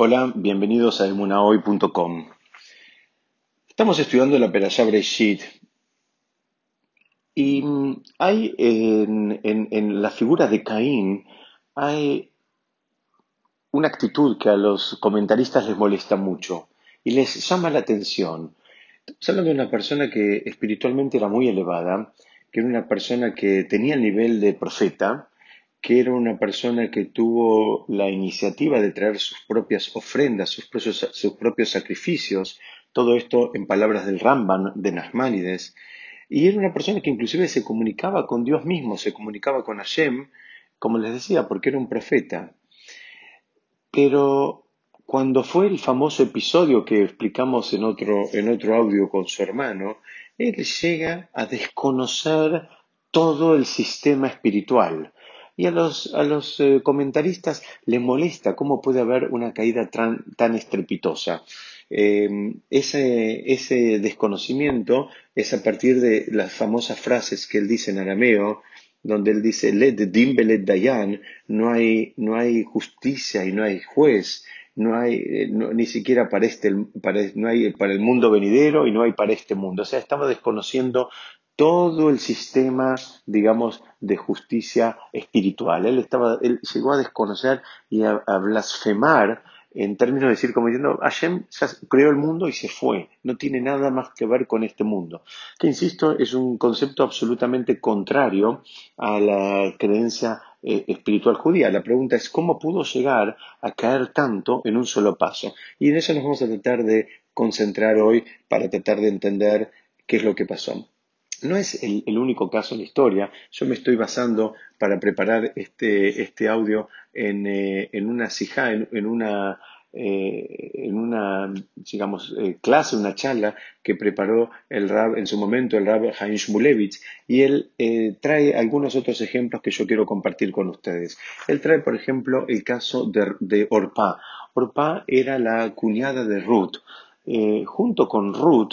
Hola, bienvenidos a emunahoy.com. Estamos estudiando la Perashá Breshit y mm, hay en la figura de Caín hay una actitud que a los comentaristas les molesta mucho y les llama la atención. Estamos hablando de una persona que espiritualmente era muy elevada, que era una persona que tenía el nivel de profeta, que era una persona que tuvo la iniciativa de traer sus propias ofrendas, sus propios, sus propios sacrificios, todo esto en palabras del Ramban, de Nasmanides, y era una persona que inclusive se comunicaba con Dios mismo, se comunicaba con Hashem, como les decía, porque era un profeta. Pero cuando fue el famoso episodio que explicamos en otro, en otro audio con su hermano, él llega a desconocer todo el sistema espiritual. Y a los, a los eh, comentaristas le molesta cómo puede haber una caída tan, tan estrepitosa. Eh, ese, ese desconocimiento es a partir de las famosas frases que él dice en arameo, donde él dice, dim beled dayan, no hay, no hay justicia y no hay juez, no hay, eh, no- ni siquiera para este, para, no hay para el mundo venidero y no hay para este mundo. O sea, estamos desconociendo todo el sistema, digamos, de justicia espiritual. Él estaba, él llegó a desconocer y a, blasfemar en términos de decir, como diciendo, Hashem creó el mundo y se fue, no tiene nada más que ver con este mundo. Que insisto, es un concepto absolutamente contrario a la creencia eh, espiritual judía. La pregunta es, ¿cómo pudo llegar a caer tanto en un solo paso? Y en eso nos vamos a tratar de concentrar hoy para tratar de entender qué es lo que pasó. No es el, único caso en la historia. Yo me estoy basando para preparar este, este audio en, eh, en una sijá, en, en una, eh, digamos, eh, clase, una charla que preparó el Rab, en su momento el Rab Haim Shmulevitz, y él trae algunos otros ejemplos que yo quiero compartir con ustedes. Él trae, por ejemplo, el caso de, de. Orpá era la cuñada de Ruth. Junto con Ruth,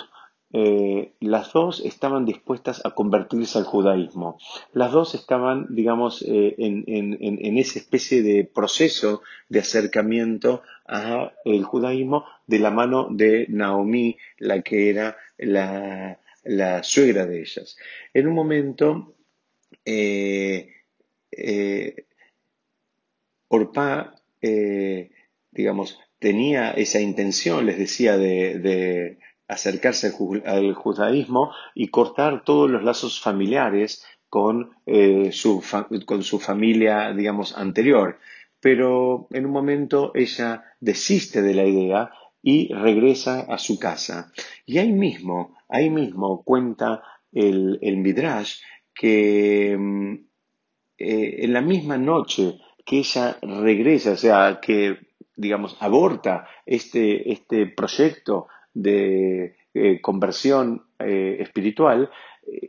eh, las dos estaban dispuestas a convertirse al judaísmo. Las dos estaban, digamos, eh, en, esa especie de proceso de acercamiento al judaísmo de la mano de Naomi, la que era la, suegra de ellas. En un momento, eh, eh, Orpá, digamos, tenía esa intención, les decía, de, de acercarse al, ju- al judaísmo y cortar todos los lazos familiares con, eh, su, con su familia, digamos, anterior. Pero en un momento ella desiste de la idea y regresa a su casa. Y ahí mismo, ahí mismo cuenta el, el Midrash que mm, eh, en la misma noche que ella regresa, o sea, que, digamos, aborta este, este proyecto de eh, conversión eh, espiritual,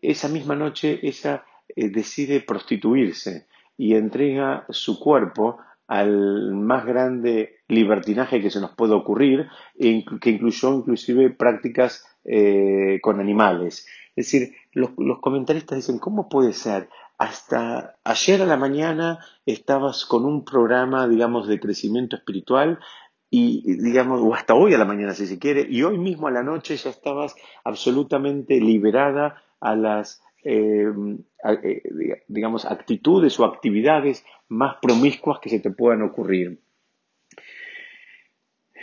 esa misma noche ella eh, decide prostituirse y entrega su cuerpo al más grande libertinaje que se nos puede ocurrir, e que incluyó inclusive prácticas con animales. Es decir, los, los comentaristas dicen, ¿cómo puede ser? Hasta ayer a la mañana estabas con un programa, digamos, de crecimiento espiritual y, digamos, o hasta hoy a la mañana si se quiere, y hoy mismo a la noche ya estabas absolutamente liberada a las, eh, eh, diga- digamos, actitudes o actividades más promiscuas que se te puedan ocurrir.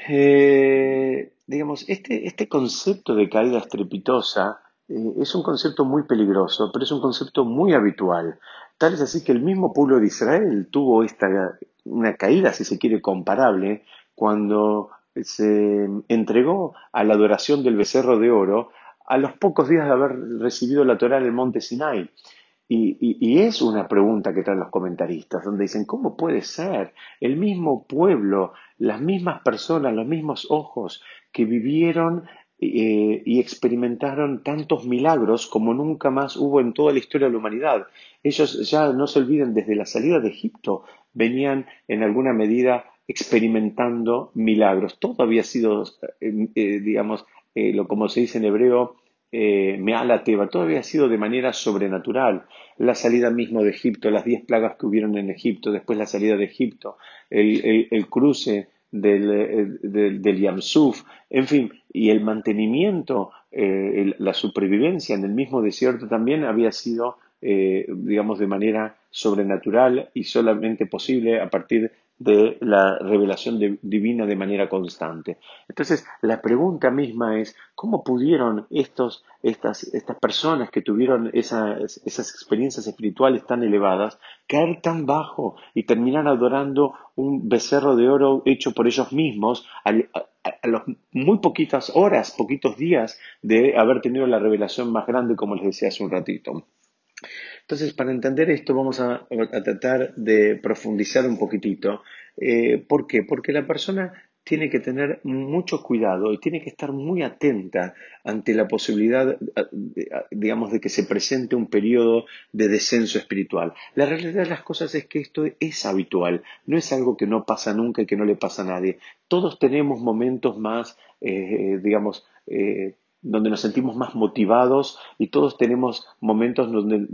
Eh, digamos, este, este concepto de caída estrepitosa es un concepto muy peligroso, pero es un concepto muy habitual. Tal es así que el mismo pueblo de Israel tuvo esta, una caída, si se quiere, comparable, cuando se entregó a la adoración del becerro de oro a los pocos días de haber recibido la Torá en el monte Sinai. Y, y- y es una pregunta que traen los comentaristas, donde dicen, ¿cómo puede ser el mismo pueblo, las mismas personas, los mismos ojos que vivieron eh, y experimentaron tantos milagros como nunca más hubo en toda la historia de la humanidad? Ellos ya no se olviden, desde la salida de Egipto venían en alguna medida experimentando milagros. Todo había sido, eh, eh, digamos, eh, lo, como se dice en hebreo, Me'ala Teba, todo había sido de manera sobrenatural la salida mismo de Egipto, las diez plagas que hubieron en Egipto, después la salida de Egipto, el, el- cruce del, del, del Yamsuf, en fin, y el mantenimiento, la supervivencia en el mismo desierto también había sido, digamos, de manera sobrenatural y solamente posible a partir de la revelación divina de manera constante. Entonces, la pregunta misma es, ¿cómo pudieron estos, estas, estas personas que tuvieron esas, esas experiencias espirituales tan elevadas caer tan bajo y terminar adorando un becerro de oro hecho por ellos mismos a, a, las muy poquitas horas, poquitos días de haber tenido la revelación más grande, como les decía hace un ratito? Entonces, para entender esto, vamos a, tratar de profundizar un poquitito. Eh, ¿Por qué? Porque la persona tiene que tener mucho cuidado y tiene que estar muy atenta ante la posibilidad, digamos, de que se presente un periodo de descenso espiritual. La realidad de las cosas es que esto es habitual, no es algo que no pasa nunca y que no le pasa a nadie. Todos tenemos momentos más, eh, digamos, eh, donde nos sentimos más motivados y todos tenemos momentos donde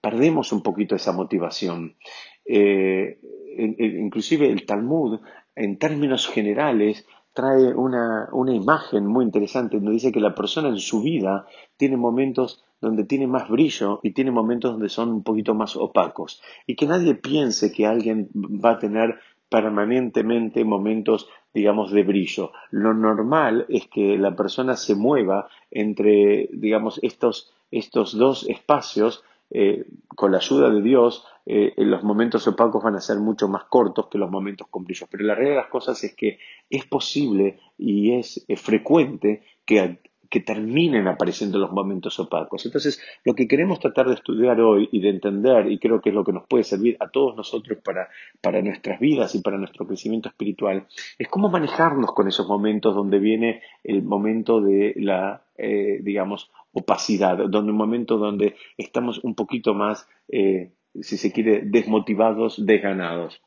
perdemos un poquito esa motivación. Eh, inclusive el Talmud, en términos generales, trae una, una imagen muy interesante donde dice que la persona en su vida tiene momentos donde tiene más brillo y tiene momentos donde son un poquito más opacos. Y que nadie piense que alguien va a tener permanentemente momentos, digamos, de brillo. Lo normal es que la persona se mueva entre, digamos, estos, estos dos espacios eh, con la ayuda de Dios, eh, los momentos opacos van a ser mucho más cortos que los momentos con brillo. Pero la realidad de las cosas es que es posible y es frecuente que que terminen apareciendo los momentos opacos. Entonces, lo que queremos tratar de estudiar hoy y de entender, y creo que es lo que nos puede servir a todos nosotros para, para nuestras vidas y para nuestro crecimiento espiritual, es cómo manejarnos con esos momentos donde viene el momento de la, eh, digamos, opacidad, donde un momento donde estamos un poquito más, eh, si se quiere, desmotivados, desganados.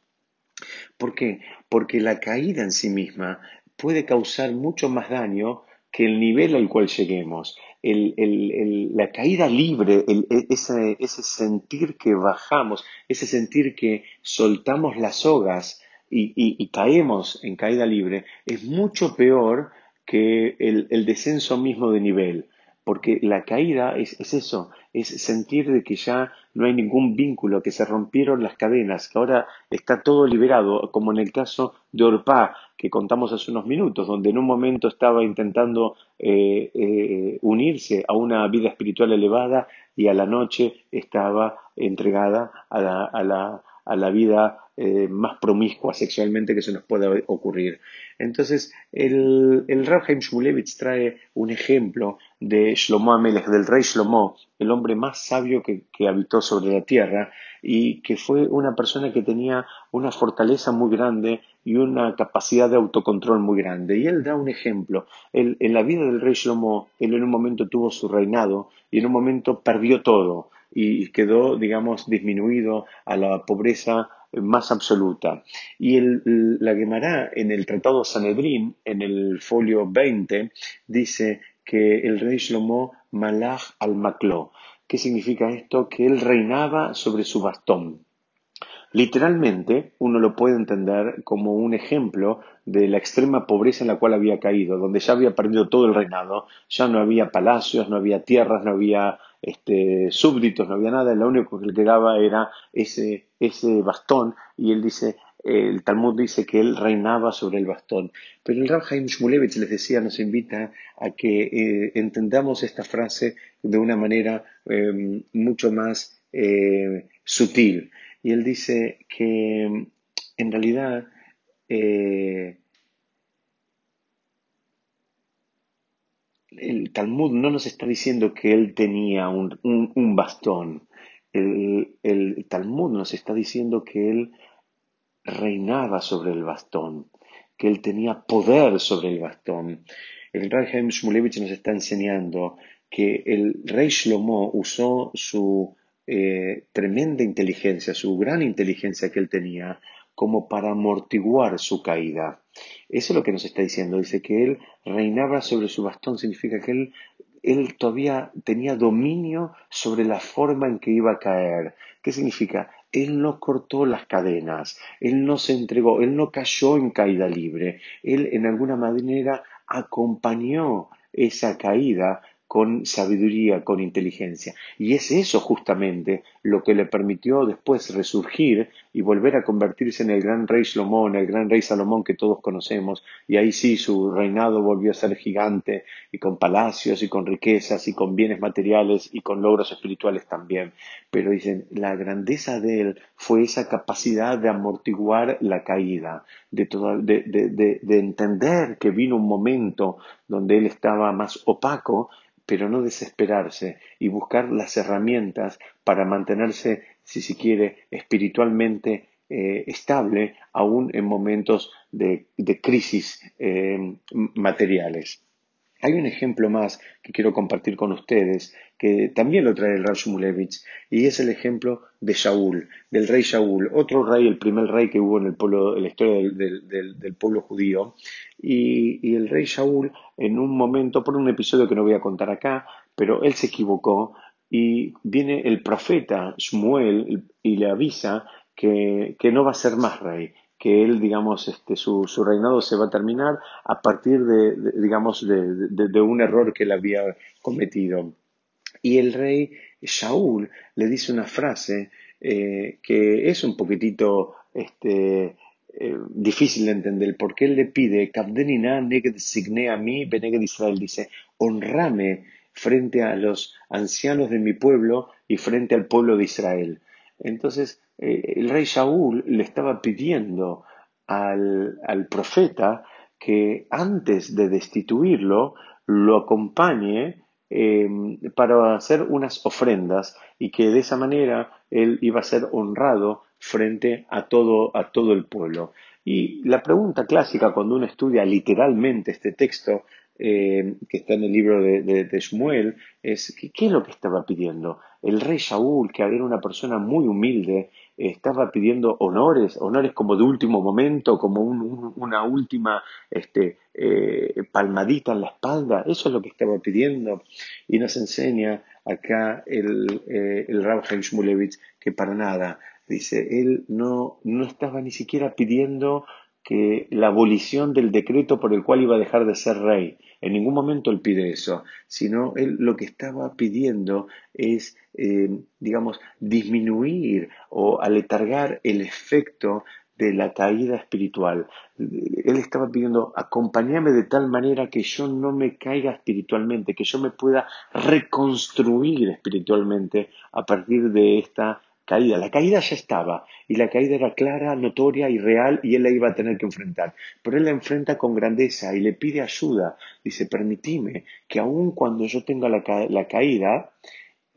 ¿Por qué? Porque la caída en sí misma puede causar mucho más daño que el nivel al cual lleguemos, la caída libre, e, ese, sentir que bajamos, ese sentir que soltamos las sogas y, caemos en caída libre, es mucho peor que el, descenso mismo de nivel. Porque la caída es, es, eso, es sentir de que ya no hay ningún vínculo, que se rompieron las cadenas, que ahora está todo liberado, como en el caso de Orpá, que contamos hace unos minutos, donde en un momento estaba intentando eh, eh, unirse a una vida espiritual elevada y a la noche estaba entregada a la, a la, a la vida eh, más promiscua sexualmente que se nos pueda ocurrir. Entonces, el, el Rav Shmulevich trae un ejemplo de Shlomo Amelech, del rey Shlomo, el hombre más sabio que, habitó sobre la tierra y que fue una persona que tenía una fortaleza muy grande y una capacidad de autocontrol muy grande. Y él da un ejemplo. en la vida del rey Shlomo, él en un momento tuvo su reinado y en un momento perdió todo y quedó, digamos, disminuido a la pobreza más absoluta. Y la Gemara en el Tratado Sanedrín, en el folio 20, dice que el rey Shlomo malach al Maklo. ¿Qué significa esto? Que él reinaba sobre su bastón. Literalmente, uno lo puede entender como un ejemplo de la extrema pobreza en la cual había caído, donde ya había perdido todo el reinado, ya no había palacios, no había tierras, no había este, súbditos, no había nada, lo único que le quedaba era ese, ese bastón, y él dice, el Talmud dice que él reinaba sobre el bastón. Pero el Rav Haim Shmulevich les decía, nos invita a que eh, entendamos esta frase de una manera em, mucho más eh, sutil. Y él dice que en realidad eh, el Talmud no nos está diciendo que él tenía un, bastón. El, el, Talmud nos está diciendo que él reinaba sobre el bastón, que él tenía poder sobre el bastón. El rey James Shmulevich nos está enseñando que el rey Shlomo usó su eh, tremenda inteligencia, su gran inteligencia que él tenía, como para amortiguar su caída. Eso es lo que nos está diciendo. Dice que él reinaba sobre su bastón, significa que él, él todavía tenía dominio sobre la forma en que iba a caer. ¿Qué significa? Él no cortó las cadenas, él no se entregó, él no cayó en caída libre, él en alguna manera acompañó esa caída con sabiduría, con inteligencia. Y es eso justamente lo que le permitió después resurgir y volver a convertirse en el gran rey Salomón, el gran rey Salomón que todos conocemos. Y ahí sí su reinado volvió a ser gigante y con palacios y con riquezas y con bienes materiales y con logros espirituales también. Pero dicen, la grandeza de él fue esa capacidad de amortiguar la caída, de, de, de entender que vino un momento donde él estaba más opaco pero no desesperarse y buscar las herramientas para mantenerse, si se quiere, espiritualmente eh, estable, aún en momentos de, crisis eh, materiales. Hay un ejemplo más que quiero compartir con ustedes, que también lo trae el Rav Shmulevich, y es el ejemplo de Shaul, del rey Shaul, otro rey, el primer rey que hubo en, el pueblo, en la historia del, pueblo judío. Y, el rey Shaul, en un momento, por un episodio que no voy a contar acá, pero él se equivocó y viene el profeta Shmuel y le avisa que no va a ser más rey, que él, digamos, este, su, su, reinado se va a terminar a partir de, digamos, de, un error que él había cometido. Y el rey Shaul le dice una frase eh, que es un poquitito este, eh, difícil de entender, porque él le pide, a mí, Israel, dice, honrame frente a los ancianos de mi pueblo y frente al pueblo de Israel. Entonces, eh, el rey Shaul le estaba pidiendo al, profeta que antes de destituirlo lo acompañe em, para hacer unas ofrendas y que de esa manera él iba a ser honrado frente a todo, a todo el pueblo. Y la pregunta clásica cuando uno estudia literalmente este texto eh, que está en el libro de, de, Shmuel, es ¿qué, es lo que estaba pidiendo? El rey Shaul, que era una persona muy humilde, estaba pidiendo honores, honores como de último momento, como una última este, eh, palmadita en la espalda, eso es lo que estaba pidiendo. Y nos enseña acá el, eh, el Rab que para nada, dice, él no, no estaba ni siquiera pidiendo que la abolición del decreto por el cual iba a dejar de ser rey. En ningún momento él pide eso, sino él lo que estaba pidiendo es, eh, digamos, disminuir o aletargar el efecto de la caída espiritual. Él estaba pidiendo, acompáñame de tal manera que yo no me caiga espiritualmente, que yo me pueda reconstruir espiritualmente a partir de esta caída. La caída ya estaba y la caída era clara, notoria y real y él la iba a tener que enfrentar. Pero él la enfrenta con grandeza y le pide ayuda. Dice, permitime que aun cuando yo tenga la, caída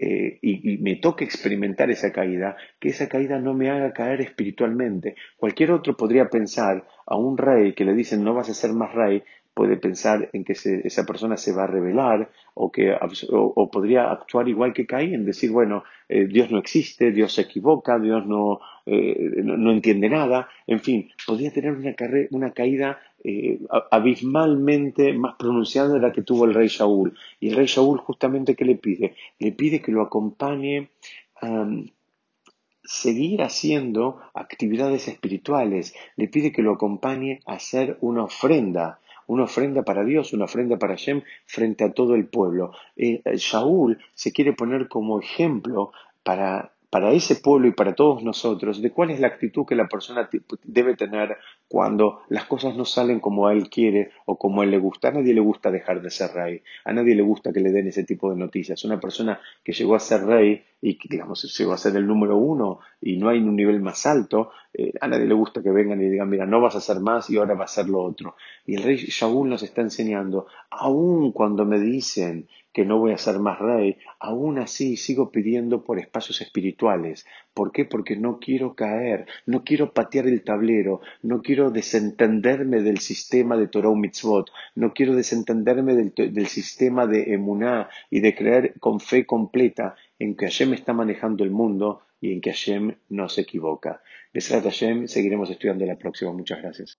eh, y, me toque experimentar esa caída, que esa caída no me haga caer espiritualmente. Cualquier otro podría pensar a un rey que le dicen no vas a ser más rey, puede pensar en que esa persona se va a rebelar o, que, o, podría actuar igual que Caín, decir, bueno, eh, Dios no existe, Dios se equivoca, Dios no, eh, no, entiende nada, en fin, podría tener una, una caída eh, abismalmente más pronunciada de la que tuvo el rey Shaul. Y el rey Shaul justamente, ¿qué le pide? Le pide que lo acompañe a seguir haciendo actividades espirituales, le pide que lo acompañe a hacer una ofrenda, una ofrenda para Dios, una ofrenda para Shem frente a todo el pueblo. Eh, Shaul se quiere poner como ejemplo para para ese pueblo y para todos nosotros de cuál es la actitud que la persona debe tener cuando las cosas no salen como a él quiere o como a él le gusta. A nadie le gusta dejar de ser rey, a nadie le gusta que le den ese tipo de noticias. Una persona que llegó a ser rey y que, digamos, llegó a ser el número uno y no hay un nivel más alto, eh, a nadie le gusta que vengan y digan, mira, no vas a ser más y ahora va a ser lo otro. Y el rey Shaul nos está enseñando, aun cuando me dicen que no voy a ser más rey, aún así sigo pidiendo por espacios espirituales. ¿Por qué? Porque no quiero caer, no quiero patear el tablero, no quiero desentenderme del sistema de Torah Mitzvot, no quiero desentenderme del, sistema de Emuná y de creer con fe completa en que Hashem está manejando el mundo y en que Hashem no se equivoca. Besrat Hashem, seguiremos estudiando la próxima. Muchas gracias.